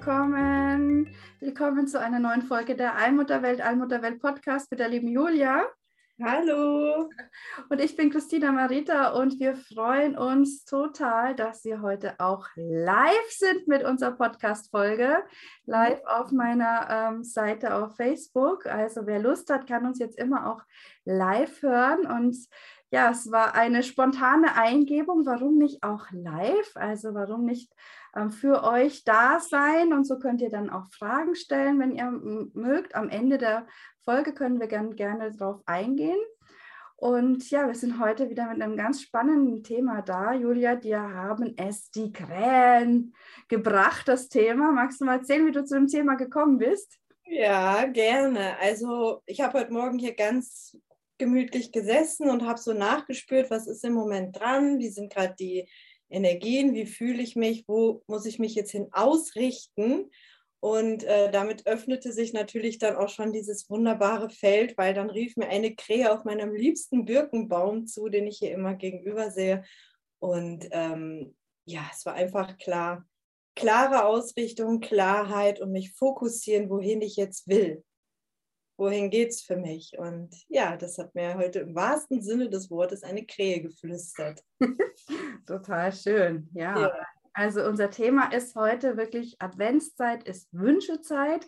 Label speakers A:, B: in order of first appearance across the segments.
A: Willkommen. Willkommen zu einer neuen Folge der Allmutterwelt, Allmutterwelt Podcast mit der lieben Julia.
B: Hallo.
A: Und ich bin Christina Marita und wir freuen uns total, dass Sie heute auch live sind mit unserer Podcast-Folge. Live auf meiner ähm, Seite auf Facebook. Also wer Lust hat, kann uns jetzt immer auch live hören. Und ja, es war eine spontane Eingebung. Warum nicht auch live? Also warum nicht für euch da sein? Und so könnt ihr dann auch Fragen stellen, wenn ihr mögt. Am Ende der Folge können wir gern, gerne darauf eingehen. Und ja, wir sind heute wieder mit einem ganz spannenden Thema da. Julia, dir haben es die Krähen gebracht, das Thema. Magst du mal erzählen, wie du zu dem Thema gekommen bist?
B: Ja, gerne. Also ich habe heute Morgen hier ganz gemütlich gesessen und habe so nachgespürt, was ist im Moment dran, wie sind gerade die Energien, wie fühle ich mich, wo muss ich mich jetzt hin ausrichten. Und äh, damit öffnete sich natürlich dann auch schon dieses wunderbare Feld, weil dann rief mir eine Krähe auf meinem liebsten Birkenbaum zu, den ich hier immer gegenüber sehe. Und ähm, ja, es war einfach klar, klare Ausrichtung, Klarheit und mich fokussieren, wohin ich jetzt will. Wohin geht es für mich? Und ja, das hat mir heute im wahrsten Sinne des Wortes eine Krähe geflüstert.
A: Total schön, ja. ja. Also unser Thema ist heute wirklich Adventszeit, ist Wünschezeit.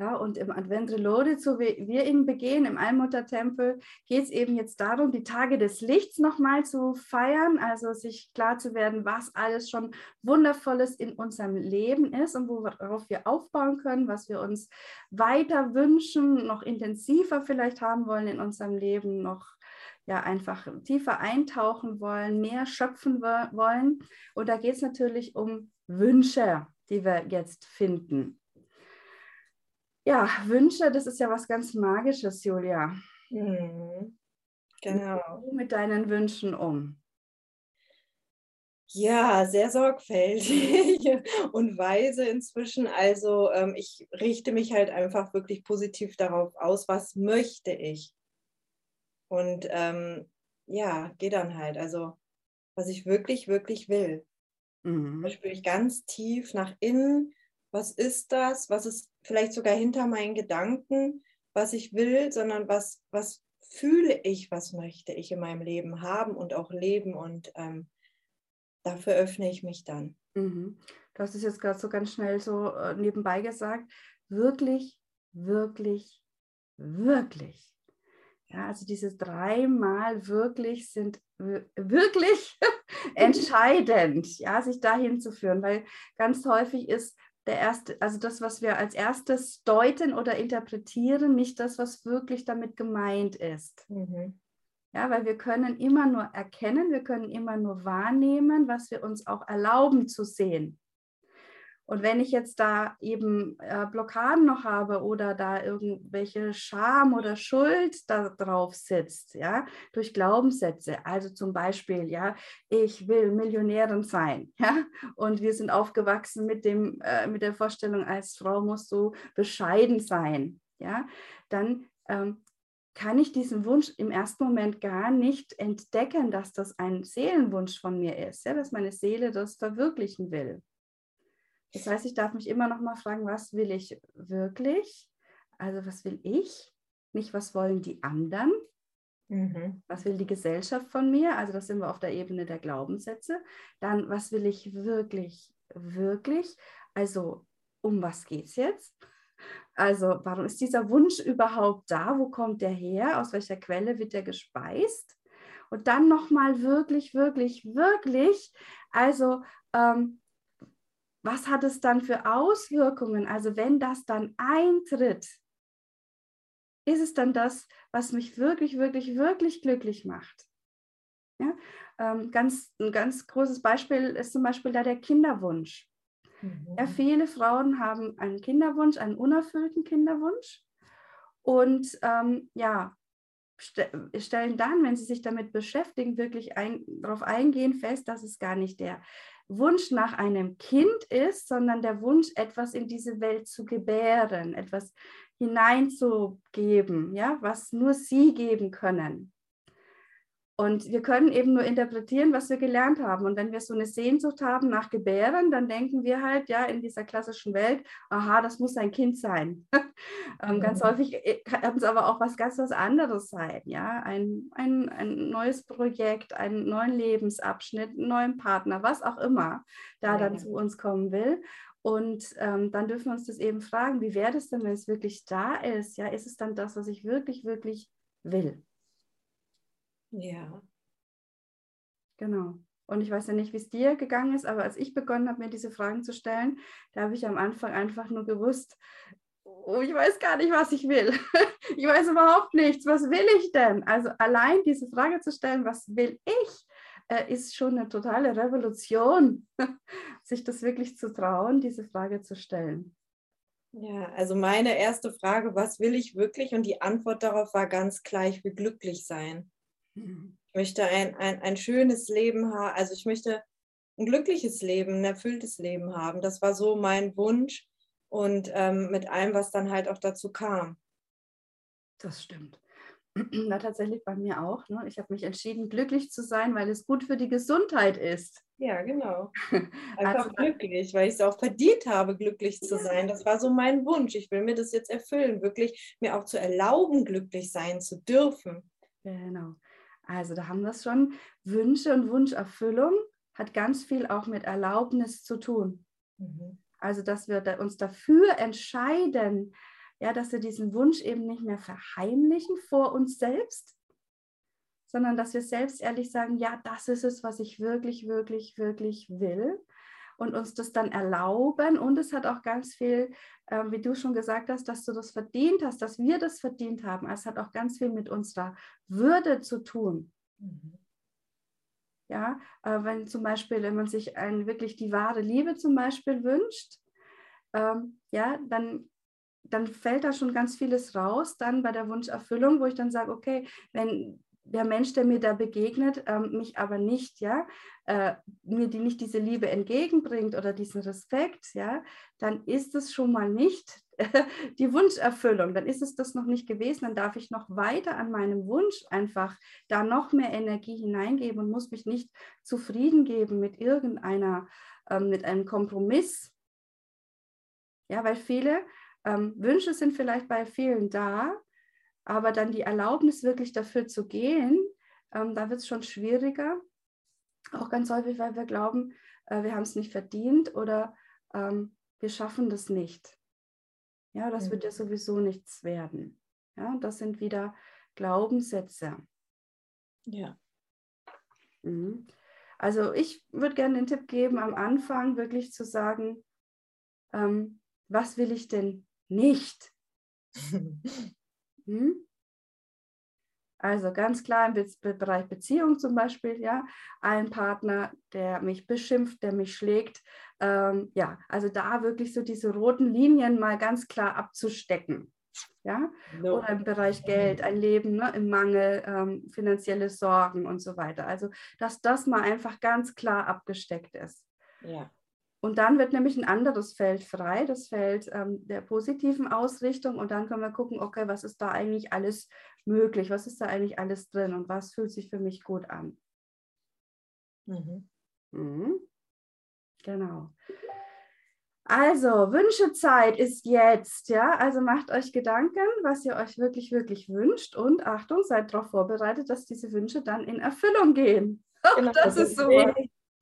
A: Ja, und im Advent Reloaded, so wie wir ihn begehen, im Allmuttertempel, geht es eben jetzt darum, die Tage des Lichts nochmal zu feiern, also sich klar zu werden, was alles schon Wundervolles in unserem Leben ist und worauf wir aufbauen können, was wir uns weiter wünschen, noch intensiver vielleicht haben wollen in unserem Leben, noch ja einfach tiefer eintauchen wollen, mehr schöpfen wollen. Und da geht es natürlich um Wünsche, die wir jetzt finden. Ja, Wünsche, das ist ja was ganz Magisches, Julia. Mhm. Genau. Wie mit deinen Wünschen um?
B: Ja, sehr sorgfältig und weise inzwischen. Also ähm, ich richte mich halt einfach wirklich positiv darauf aus, was möchte ich. Und ähm, ja, gehe dann halt. Also, was ich wirklich, wirklich will. Mhm. Da spüre ich ganz tief nach innen. Was ist das? Was ist vielleicht sogar hinter meinen Gedanken, was ich will, sondern was, was fühle ich, was möchte ich in meinem Leben haben und auch leben. Und ähm, dafür öffne ich mich dann.
A: Mhm. Du hast es jetzt gerade so ganz schnell so äh, nebenbei gesagt. Wirklich, wirklich, wirklich ja, also diese dreimal wirklich sind wirklich entscheidend, ja, sich dahin zu führen, weil ganz häufig ist der erste, also das, was wir als erstes deuten oder interpretieren, nicht das, was wirklich damit gemeint ist. Mhm. Ja, weil wir können immer nur erkennen, wir können immer nur wahrnehmen, was wir uns auch erlauben zu sehen. Und wenn ich jetzt da eben äh, Blockaden noch habe oder da irgendwelche Scham oder Schuld da drauf sitzt, ja, durch Glaubenssätze, also zum Beispiel, ja, ich will Millionärin sein, ja, und wir sind aufgewachsen mit dem, äh, mit der Vorstellung, als Frau musst du bescheiden sein, ja, dann ähm, kann ich diesen Wunsch im ersten Moment gar nicht entdecken, dass das ein Seelenwunsch von mir ist, ja, dass meine Seele das verwirklichen will. Das heißt, ich darf mich immer noch mal fragen, was will ich wirklich? Also was will ich? Nicht, was wollen die anderen? Mhm. Was will die Gesellschaft von mir? Also das sind wir auf der Ebene der Glaubenssätze. Dann, was will ich wirklich, wirklich? Also um was geht es jetzt? Also warum ist dieser Wunsch überhaupt da? Wo kommt der her? Aus welcher Quelle wird der gespeist? Und dann nochmal wirklich, wirklich, wirklich, also ähm, was hat es dann für Auswirkungen? Also wenn das dann eintritt, ist es dann das, was mich wirklich, wirklich, wirklich glücklich macht? Ja? ähm, ganz, ein ganz großes Beispiel ist zum Beispiel da der Kinderwunsch. Mhm. Ja, viele Frauen haben einen Kinderwunsch, einen unerfüllten Kinderwunsch. Und ähm, ja, stellen dann, wenn sie sich damit beschäftigen, wirklich ein, darauf eingehen, fest, dass es gar nicht der Wunsch nach einem Kind ist, sondern der Wunsch, etwas in diese Welt zu gebären, etwas hineinzugeben, ja, was nur sie geben können. Und wir können eben nur interpretieren, was wir gelernt haben. Und wenn wir so eine Sehnsucht haben nach Gebären, dann denken wir halt, ja, in dieser klassischen Welt, aha, das muss ein Kind sein. ähm, ganz mhm. häufig äh, kann es aber auch was ganz was anderes sein, ja, ein, ein, ein neues Projekt, einen neuen Lebensabschnitt, einen neuen Partner, was auch immer da ja. dann zu uns kommen will. Und ähm, dann dürfen wir uns das eben fragen, wie wäre das denn, wenn es wirklich da ist? Ja, ist es dann das, was ich wirklich, wirklich will?
B: Ja.
A: Genau. Und ich weiß ja nicht, wie es dir gegangen ist, aber als ich begonnen habe, mir diese Fragen zu stellen, da habe ich am Anfang einfach nur gewusst, oh, ich weiß gar nicht, was ich will. ich weiß überhaupt nichts. Was will ich denn? Also allein diese Frage zu stellen, was will ich, äh, ist schon eine totale Revolution, sich das wirklich zu trauen, diese Frage zu stellen.
B: Ja, also meine erste Frage, was will ich wirklich? Und die Antwort darauf war ganz klar, ich will glücklich sein. Ich möchte ein, ein, ein schönes Leben haben, also ich möchte ein glückliches Leben, ein erfülltes Leben haben. Das war so mein Wunsch und ähm, mit allem, was dann halt auch dazu kam.
A: Das stimmt. Na, tatsächlich bei mir auch. Ne? Ich habe mich entschieden, glücklich zu sein, weil es gut für die Gesundheit ist.
B: Ja, genau. Einfach also, glücklich, weil ich es auch verdient habe, glücklich zu ja. sein. Das war so mein Wunsch. Ich will mir das jetzt erfüllen, wirklich mir auch zu erlauben, glücklich sein zu dürfen.
A: Genau. Also da haben wir es schon. Wünsche und Wunscherfüllung hat ganz viel auch mit Erlaubnis zu tun. Mhm. Also dass wir uns dafür entscheiden, ja, dass wir diesen Wunsch eben nicht mehr verheimlichen vor uns selbst, sondern dass wir selbst ehrlich sagen, ja, das ist es, was ich wirklich, wirklich, wirklich will und uns das dann erlauben. Und es hat auch ganz viel, äh, wie du schon gesagt hast, dass du das verdient hast, dass wir das verdient haben. Es hat auch ganz viel mit unserer Würde zu tun. Mhm. Ja, äh, wenn zum Beispiel, wenn man sich ein, wirklich die wahre Liebe zum Beispiel wünscht, ähm, ja, dann dann fällt da schon ganz vieles raus, dann bei der Wunscherfüllung, wo ich dann sage, okay, wenn der Mensch, der mir da begegnet, ähm, mich aber nicht, ja, äh, mir die nicht diese Liebe entgegenbringt oder diesen Respekt, ja, dann ist es schon mal nicht die Wunscherfüllung, dann ist es das noch nicht gewesen, dann darf ich noch weiter an meinem Wunsch einfach da noch mehr Energie hineingeben und muss mich nicht zufrieden geben mit irgendeiner, ähm, mit einem Kompromiss. Ja, weil viele ähm, Wünsche sind vielleicht bei vielen da, aber dann die Erlaubnis wirklich dafür zu gehen, ähm, da wird es schon schwieriger. Auch ganz häufig, weil wir glauben, äh, wir haben es nicht verdient oder ähm, wir schaffen das nicht. Ja, das mhm. wird ja mhm. sowieso nichts werden. Ja, das sind wieder Glaubenssätze.
B: Ja.
A: Mhm. Also ich würde gerne den Tipp geben, am Anfang wirklich zu sagen, ähm, was will ich denn nicht? Hm? Also ganz klar im Be Bereich Beziehung zum Beispiel, ja, ein Partner, der mich beschimpft, der mich schlägt, ähm, ja, also da wirklich so diese roten Linien mal ganz klar abzustecken. Ja? No. Oder im Bereich Geld, ein Leben ne, im Mangel, ähm, finanzielle Sorgen und so weiter. Also, dass das mal einfach ganz klar abgesteckt ist.
B: Ja.
A: Und dann wird nämlich ein anderes Feld frei, das Feld ähm, der positiven Ausrichtung. Und dann können wir gucken, okay, was ist da eigentlich alles möglich? Was ist da eigentlich alles drin? Und was fühlt sich für mich gut an? Mhm. Mhm. Genau. Also, Wünschezeit ist jetzt, ja. Also macht euch Gedanken, was ihr euch wirklich, wirklich wünscht. Und Achtung, seid darauf vorbereitet, dass diese Wünsche dann in Erfüllung gehen.
B: Genau, das ist so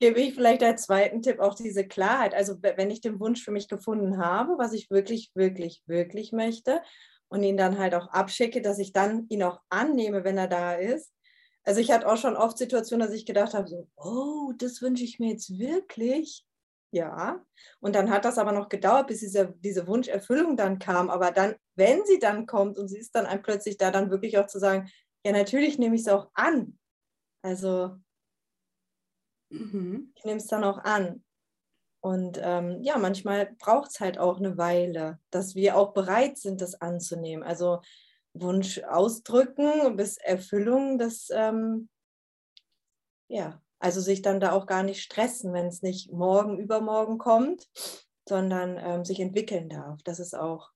B: gebe ich vielleicht als zweiten Tipp auch diese Klarheit. Also wenn ich den Wunsch für mich gefunden habe, was ich wirklich, wirklich, wirklich möchte und ihn dann halt auch abschicke, dass ich dann ihn auch annehme, wenn er da ist. Also ich hatte auch schon oft Situationen, dass ich gedacht habe, so, oh, das wünsche ich mir jetzt wirklich. Ja. Und dann hat das aber noch gedauert, bis diese, diese Wunscherfüllung dann kam. Aber dann, wenn sie dann kommt und sie ist dann plötzlich da, dann wirklich auch zu sagen, ja, natürlich nehme ich es auch an. Also Mhm. Ich nehme es dann auch an. Und ähm, ja, manchmal braucht es halt auch eine Weile, dass wir auch bereit sind, das anzunehmen. Also Wunsch ausdrücken bis Erfüllung, das ähm, ja, also sich dann da auch gar nicht stressen, wenn es nicht morgen, übermorgen kommt, sondern ähm, sich entwickeln darf. Das ist auch.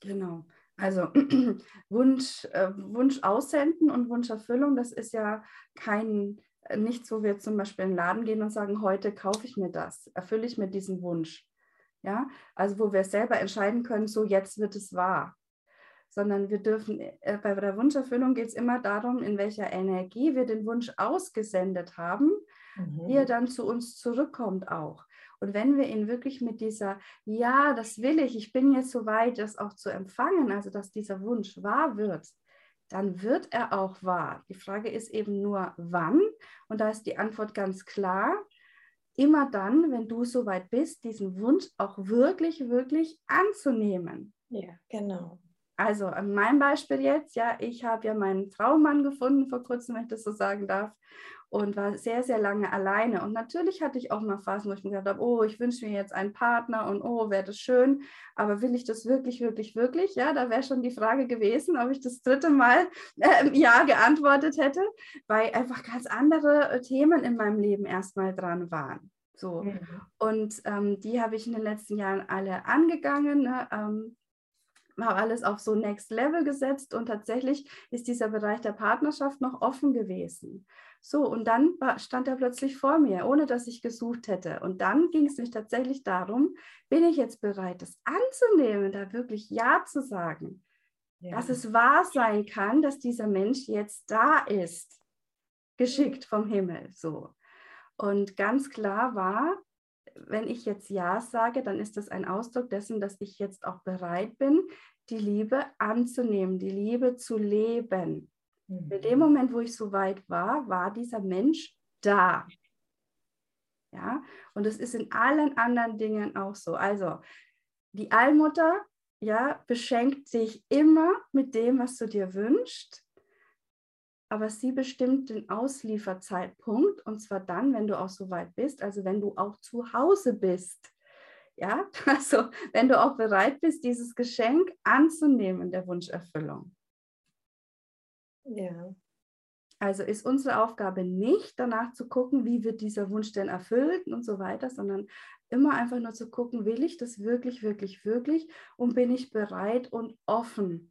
A: Genau. Also Wunsch, äh, Wunsch aussenden und Wunscherfüllung, das ist ja kein nichts, wo wir zum Beispiel in den Laden gehen und sagen, heute kaufe ich mir das, erfülle ich mir diesen Wunsch. Ja, also wo wir selber entscheiden können, so jetzt wird es wahr sondern wir dürfen, äh, bei der Wunscherfüllung geht es immer darum, in welcher Energie wir den Wunsch ausgesendet haben, mhm. wie er dann zu uns zurückkommt auch. Und wenn wir ihn wirklich mit dieser, ja, das will ich, ich bin jetzt so weit, das auch zu empfangen, also dass dieser Wunsch wahr wird, dann wird er auch wahr. Die Frage ist eben nur, wann? Und da ist die Antwort ganz klar. Immer dann, wenn du so weit bist, diesen Wunsch auch wirklich, wirklich anzunehmen.
B: Ja, genau.
A: Also an meinem Beispiel jetzt, ja, ich habe ja meinen Traummann gefunden vor kurzem, wenn ich das so sagen darf, und war sehr, sehr lange alleine. Und natürlich hatte ich auch mal Phasen, wo ich mir gedacht habe, oh, ich wünsche mir jetzt einen Partner und oh, wäre das schön, aber will ich das wirklich, wirklich, wirklich? Ja, da wäre schon die Frage gewesen, ob ich das dritte Mal äh, Ja geantwortet hätte, weil einfach ganz andere äh, Themen in meinem Leben erstmal dran waren. So. Mhm. Und ähm, die habe ich in den letzten Jahren alle angegangen. Ne? Ähm, habe alles auf so Next Level gesetzt und tatsächlich ist dieser Bereich der Partnerschaft noch offen gewesen. So, und dann stand er plötzlich vor mir, ohne dass ich gesucht hätte. Und dann ging es mich tatsächlich darum, bin ich jetzt bereit, das anzunehmen, da wirklich Ja zu sagen, ja. dass es wahr sein kann, dass dieser Mensch jetzt da ist, geschickt vom Himmel. So. Und ganz klar war, wenn ich jetzt Ja sage, dann ist das ein Ausdruck dessen, dass ich jetzt auch bereit bin, die Liebe anzunehmen, die Liebe zu leben. Mhm. In dem Moment, wo ich so weit war, war dieser Mensch da. Ja, und es ist in allen anderen Dingen auch so. Also, die Allmutter, ja, beschenkt dich immer mit dem, was du dir wünschst aber sie bestimmt den Auslieferzeitpunkt und zwar dann, wenn du auch so weit bist, also wenn du auch zu Hause bist. Ja, also wenn du auch bereit bist, dieses Geschenk anzunehmen der Wunscherfüllung.
B: Ja.
A: Also ist unsere Aufgabe nicht danach zu gucken, wie wird dieser Wunsch denn erfüllt und so weiter, sondern immer einfach nur zu gucken, will ich das wirklich, wirklich, wirklich und bin ich bereit und offen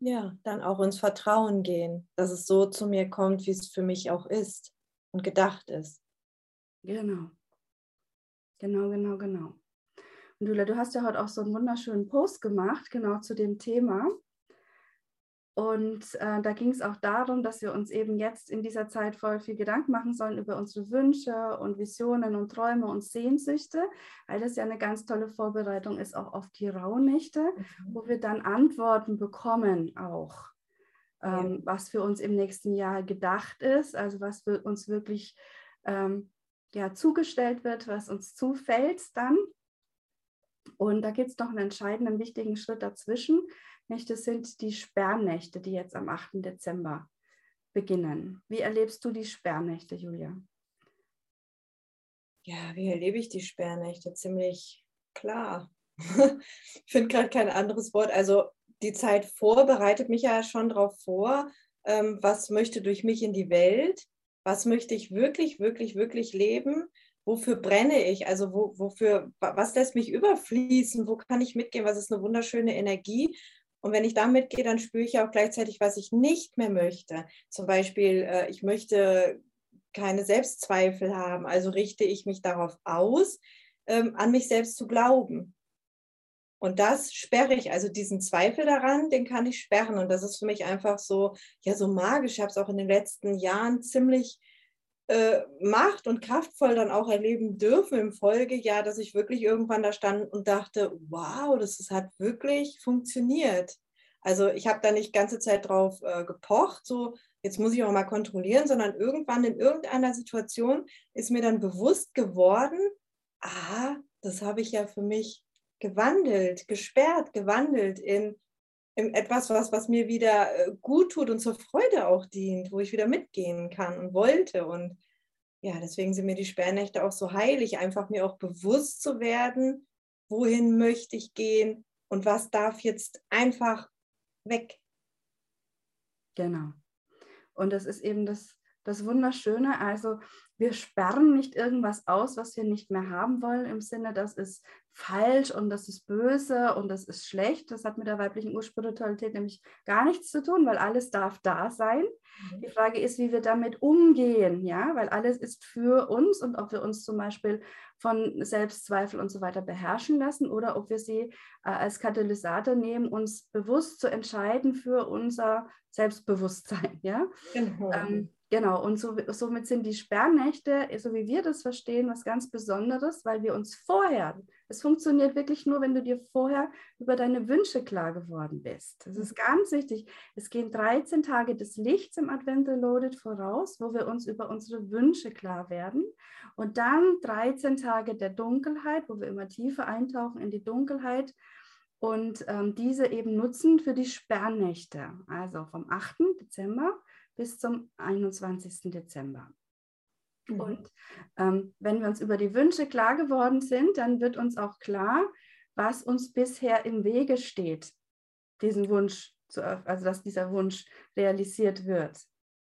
B: ja, dann auch ins Vertrauen gehen, dass es so zu mir kommt, wie es für mich auch ist und gedacht ist.
A: Genau. Genau, genau, genau. Und Julia, du hast ja heute auch so einen wunderschönen Post gemacht, genau zu dem Thema. Und äh, da ging es auch darum, dass wir uns eben jetzt in dieser Zeit voll viel Gedanken machen sollen über unsere Wünsche und Visionen und Träume und Sehnsüchte, weil das ja eine ganz tolle Vorbereitung ist, auch auf die Rauhnächte, mhm. wo wir dann Antworten bekommen auch, ähm, ja. was für uns im nächsten Jahr gedacht ist, also was für uns wirklich ähm, ja, zugestellt wird, was uns zufällt dann. Und da gibt es noch einen entscheidenden, wichtigen Schritt dazwischen, Nächte sind die Sperrnächte, die jetzt am 8. Dezember beginnen. Wie erlebst du die Sperrnächte, Julia?
B: Ja, wie erlebe ich die Sperrnächte? Ziemlich klar. ich finde gerade kein anderes Wort. Also die Zeit vor bereitet mich ja schon darauf vor, ähm, was möchte durch mich in die Welt, was möchte ich wirklich, wirklich, wirklich leben, wofür brenne ich, also wo, wofür, was lässt mich überfließen, wo kann ich mitgehen, was ist eine wunderschöne Energie und wenn ich da mitgehe, dann spüre ich auch gleichzeitig, was ich nicht mehr möchte. Zum Beispiel, äh, ich möchte keine Selbstzweifel haben, also richte ich mich darauf aus, ähm, an mich selbst zu glauben. Und das sperre ich, also diesen Zweifel daran, den kann ich sperren. Und das ist für mich einfach so, ja, so magisch. Ich habe es auch in den letzten Jahren ziemlich äh, macht und kraftvoll dann auch erleben dürfen im Folgejahr, dass ich wirklich irgendwann da stand und dachte, wow, das, das hat wirklich funktioniert. Also ich habe da nicht ganze Zeit drauf äh, gepocht, so jetzt muss ich auch mal kontrollieren, sondern irgendwann in irgendeiner Situation ist mir dann bewusst geworden, ah, das habe ich ja für mich gewandelt, gesperrt, gewandelt in, in etwas, was, was mir wieder äh, gut tut und zur Freude auch dient, wo ich wieder mitgehen kann und wollte. Und ja, deswegen sind mir die Sperrnächte auch so heilig, einfach mir auch bewusst zu werden, wohin möchte ich gehen und was darf jetzt einfach weg.
A: Genau. Und das ist eben das, das Wunderschöne. Also wir sperren nicht irgendwas aus, was wir nicht mehr haben wollen, im Sinne, das ist falsch und das ist böse und das ist schlecht. Das hat mit der weiblichen Urspiritualität nämlich gar nichts zu tun, weil alles darf da sein. Mhm. Die Frage ist, wie wir damit umgehen, ja, weil alles ist für uns und ob wir uns zum Beispiel von Selbstzweifel und so weiter beherrschen lassen oder ob wir sie äh, als Katalysator nehmen, uns bewusst zu entscheiden für unser Selbstbewusstsein, ja. Genau. Ähm, Genau, und so, somit sind die Sperrnächte, so wie wir das verstehen, was ganz Besonderes, weil wir uns vorher, es funktioniert wirklich nur, wenn du dir vorher über deine Wünsche klar geworden bist. Das ist ganz wichtig. Es gehen 13 Tage des Lichts im Advent Reloaded voraus, wo wir uns über unsere Wünsche klar werden. Und dann 13 Tage der Dunkelheit, wo wir immer tiefer eintauchen in die Dunkelheit und ähm, diese eben nutzen für die Sperrnächte, also vom 8. Dezember bis zum 21. Dezember. Mhm. Und ähm, wenn wir uns über die Wünsche klar geworden sind, dann wird uns auch klar, was uns bisher im Wege steht, diesen Wunsch, zu, also dass dieser Wunsch realisiert wird.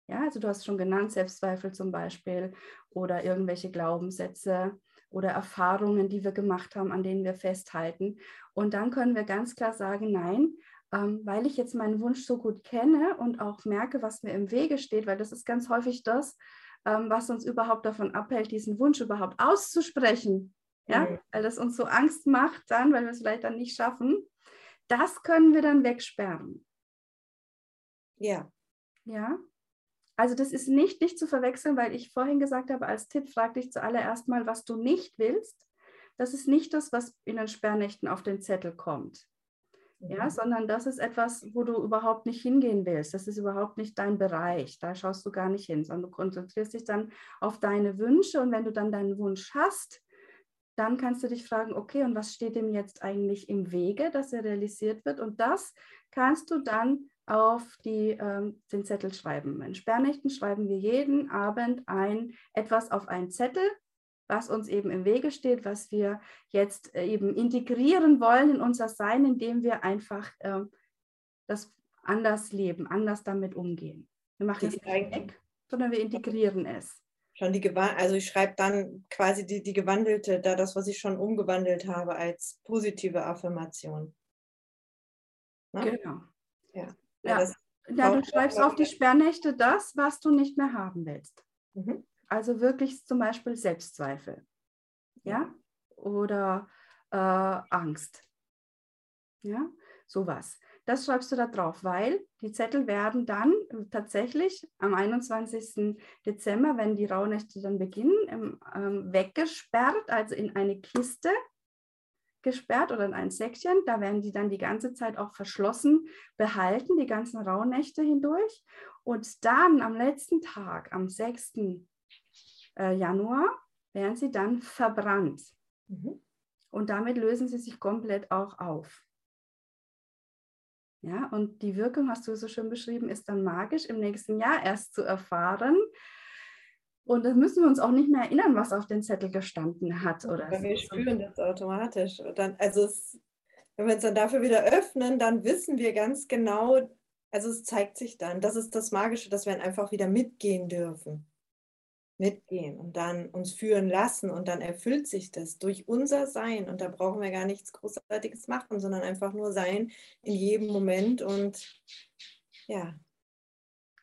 A: Ja, also du hast schon genannt, Selbstzweifel zum Beispiel oder irgendwelche Glaubenssätze oder Erfahrungen, die wir gemacht haben, an denen wir festhalten. Und dann können wir ganz klar sagen, nein, ähm, weil ich jetzt meinen Wunsch so gut kenne und auch merke, was mir im Wege steht, weil das ist ganz häufig das, ähm, was uns überhaupt davon abhält, diesen Wunsch überhaupt auszusprechen. Ja, mhm. weil das uns so Angst macht dann, weil wir es vielleicht dann nicht schaffen. Das können wir dann wegsperren.
B: Ja.
A: Ja. Also das ist nicht, nicht zu verwechseln, weil ich vorhin gesagt habe, als Tipp frag dich zuallererst mal, was du nicht willst. Das ist nicht das, was in den Sperrnächten auf den Zettel kommt ja, mhm. sondern das ist etwas, wo du überhaupt nicht hingehen willst. Das ist überhaupt nicht dein Bereich. Da schaust du gar nicht hin, sondern du konzentrierst dich dann auf deine Wünsche und wenn du dann deinen Wunsch hast, dann kannst du dich fragen, okay, und was steht dem jetzt eigentlich im Wege, dass er realisiert wird? Und das kannst du dann auf die, ähm, den Zettel schreiben. In Sperrnächten schreiben wir jeden Abend ein etwas auf einen Zettel was uns eben im Wege steht, was wir jetzt äh, eben integrieren wollen in unser Sein, indem wir einfach äh, das anders leben, anders damit umgehen. Wir machen es nicht weg, sondern wir integrieren es.
B: Schon die also ich schreibe dann quasi die, die gewandelte, da das, was ich schon umgewandelt habe, als positive Affirmation.
A: Ne? Genau. Ja. Ja, ja. ja du schreibst auf die Sperrnächte das, was du nicht mehr haben willst. Mhm. Also wirklich zum Beispiel Selbstzweifel, ja, oder äh, Angst, ja, sowas. Das schreibst du da drauf, weil die Zettel werden dann tatsächlich am 21. Dezember, wenn die Rauhnächte dann beginnen, ähm, weggesperrt, also in eine Kiste gesperrt oder in ein Säckchen. Da werden die dann die ganze Zeit auch verschlossen behalten, die ganzen Rauhnächte hindurch. Und dann am letzten Tag, am 6 äh, Januar werden sie dann verbrannt. Mhm. Und damit lösen sie sich komplett auch auf. Ja, und die Wirkung, hast du so schön beschrieben, ist dann magisch im nächsten Jahr erst zu erfahren. Und dann müssen wir uns auch nicht mehr erinnern, was auf den Zettel gestanden hat. Oder
B: ja, wir spüren das automatisch. Dann, also es, wenn wir uns dann dafür wieder öffnen, dann wissen wir ganz genau, also es zeigt sich dann, das ist das Magische, dass wir einfach wieder mitgehen dürfen mitgehen und dann uns führen lassen und dann erfüllt sich das durch unser Sein und da brauchen wir gar nichts Großartiges machen, sondern einfach nur sein in jedem Moment und ja.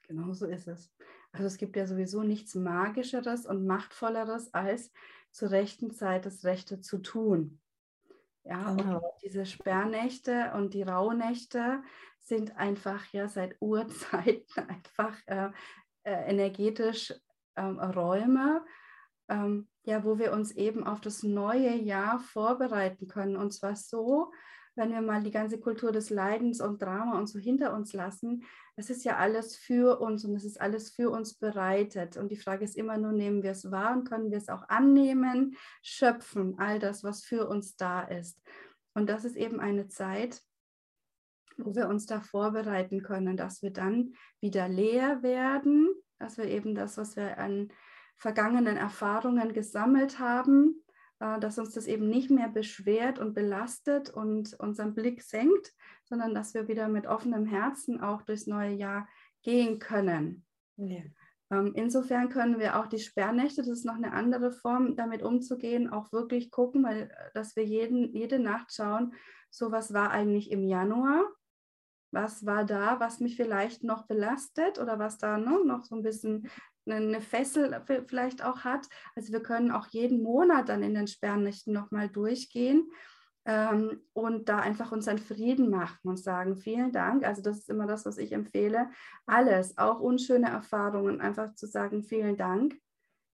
A: Genau so ist es. Also es gibt ja sowieso nichts Magischeres und Machtvolleres, als zur rechten Zeit das Rechte zu tun. Ja, genau. und diese Sperrnächte und die Rauhnächte sind einfach ja seit Urzeiten einfach äh, äh, energetisch ähm, Räume, ähm, ja, wo wir uns eben auf das neue Jahr vorbereiten können. Und zwar so, wenn wir mal die ganze Kultur des Leidens und Drama und so hinter uns lassen, es ist ja alles für uns und es ist alles für uns bereitet. Und die Frage ist immer nur, nehmen wir es wahr und können wir es auch annehmen, schöpfen, all das, was für uns da ist. Und das ist eben eine Zeit, wo wir uns da vorbereiten können, dass wir dann wieder leer werden dass wir eben das, was wir an vergangenen Erfahrungen gesammelt haben, äh, dass uns das eben nicht mehr beschwert und belastet und unseren Blick senkt, sondern dass wir wieder mit offenem Herzen auch durchs neue Jahr gehen können. Ja. Ähm, insofern können wir auch die Sperrnächte, das ist noch eine andere Form, damit umzugehen, auch wirklich gucken, weil äh, dass wir jeden, jede Nacht schauen, so was war eigentlich im Januar, was war da, was mich vielleicht noch belastet oder was da ne, noch so ein bisschen eine Fessel vielleicht auch hat. Also wir können auch jeden Monat dann in den Sperrnächten nochmal durchgehen ähm, und da einfach unseren Frieden machen und sagen, vielen Dank. Also das ist immer das, was ich empfehle. Alles, auch unschöne Erfahrungen, einfach zu sagen, vielen Dank,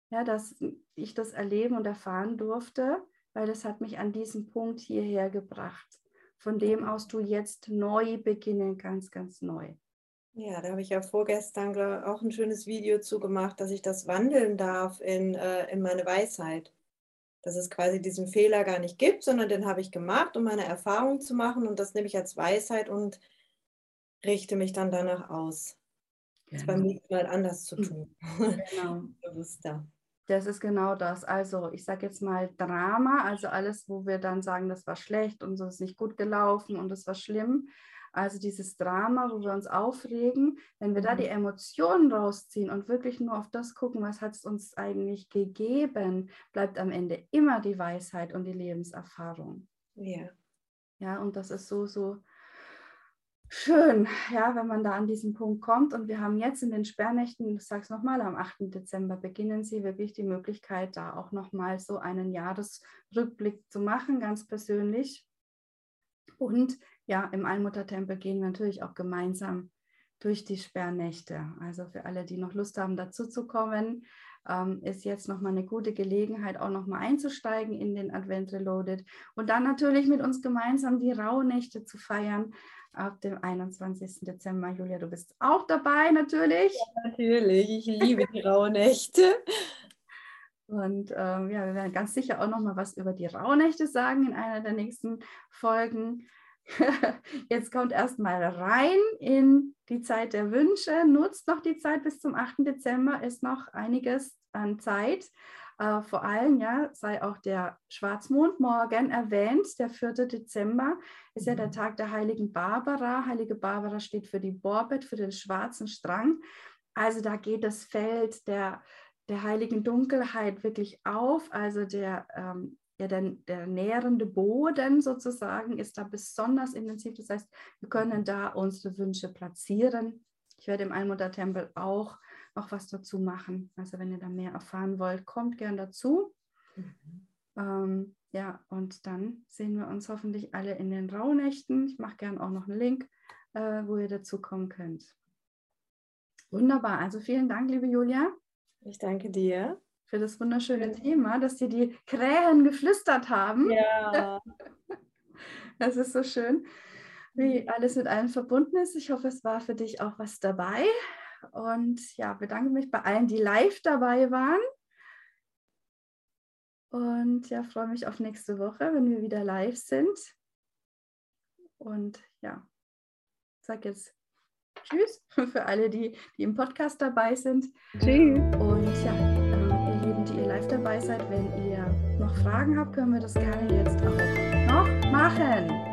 A: ja, dass ich das erleben und erfahren durfte, weil das hat mich an diesen Punkt hierher gebracht, von dem aus du jetzt neu beginnen kannst, ganz neu.
B: Ja, da habe ich ja vorgestern auch ein schönes Video zu gemacht, dass ich das wandeln darf in, äh, in meine Weisheit. Dass es quasi diesen Fehler gar nicht gibt, sondern den habe ich gemacht, um meine Erfahrung zu machen und das nehme ich als Weisheit und richte mich dann danach aus. Genau. Das beim nächsten Mal anders zu tun. Genau.
A: Bewusster. Das ist genau das. Also ich sage jetzt mal Drama, also alles, wo wir dann sagen, das war schlecht und so ist nicht gut gelaufen und das war schlimm. Also dieses Drama, wo wir uns aufregen, wenn wir da die mhm. Emotionen rausziehen und wirklich nur auf das gucken, was hat es uns eigentlich gegeben, bleibt am Ende immer die Weisheit und die Lebenserfahrung. Ja. Ja, und das ist so, so schön, ja, wenn man da an diesen Punkt kommt. Und wir haben jetzt in den Sperrnächten, ich sage es nochmal, am 8. Dezember beginnen Sie wirklich die Möglichkeit, da auch nochmal so einen Jahresrückblick zu machen, ganz persönlich. Und ja, im Allmuttertempel gehen wir natürlich auch gemeinsam durch die Sperrnächte. Also für alle, die noch Lust haben, dazu zu kommen, ähm, ist jetzt nochmal eine gute Gelegenheit, auch nochmal einzusteigen in den Advent Reloaded und dann natürlich mit uns gemeinsam die Rauhnächte zu feiern ab dem 21. Dezember. Julia, du bist auch dabei natürlich.
B: Ja, natürlich, ich liebe die Rauhnächte.
A: Und ähm, ja, wir werden ganz sicher auch nochmal was über die Rauhnächte sagen in einer der nächsten Folgen. Jetzt kommt erstmal rein in die Zeit der Wünsche. Nutzt noch die Zeit bis zum 8. Dezember, ist noch einiges an Zeit. Äh, vor allem ja, sei auch der Schwarzmond morgen erwähnt. Der 4. Dezember ist ja der mhm. Tag der heiligen Barbara. Heilige Barbara steht für die Borbet, für den schwarzen Strang. Also da geht das Feld der, der heiligen Dunkelheit wirklich auf. Also der ähm, ja, der, der nährende Boden sozusagen ist da besonders intensiv. Das heißt, wir können da unsere Wünsche platzieren. Ich werde im Almuttertempel auch noch was dazu machen. Also wenn ihr da mehr erfahren wollt, kommt gern dazu. Mhm. Ähm, ja, und dann sehen wir uns hoffentlich alle in den Rauhnächten. Ich mache gern auch noch einen Link, äh, wo ihr dazu kommen könnt. Wunderbar. Also vielen Dank, liebe Julia.
B: Ich danke dir
A: für das wunderschöne Thema, dass dir die Krähen geflüstert haben.
B: Ja.
A: Das ist so schön, wie mhm. alles mit allem verbunden ist. Ich hoffe, es war für dich auch was dabei. Und ja, bedanke mich bei allen, die live dabei waren. Und ja, freue mich auf nächste Woche, wenn wir wieder live sind. Und ja, sag jetzt Tschüss für alle, die, die im Podcast dabei sind.
B: Tschüss.
A: Und ja, die ihr live dabei seid. Wenn ihr noch Fragen habt, können wir das gerne jetzt auch noch machen.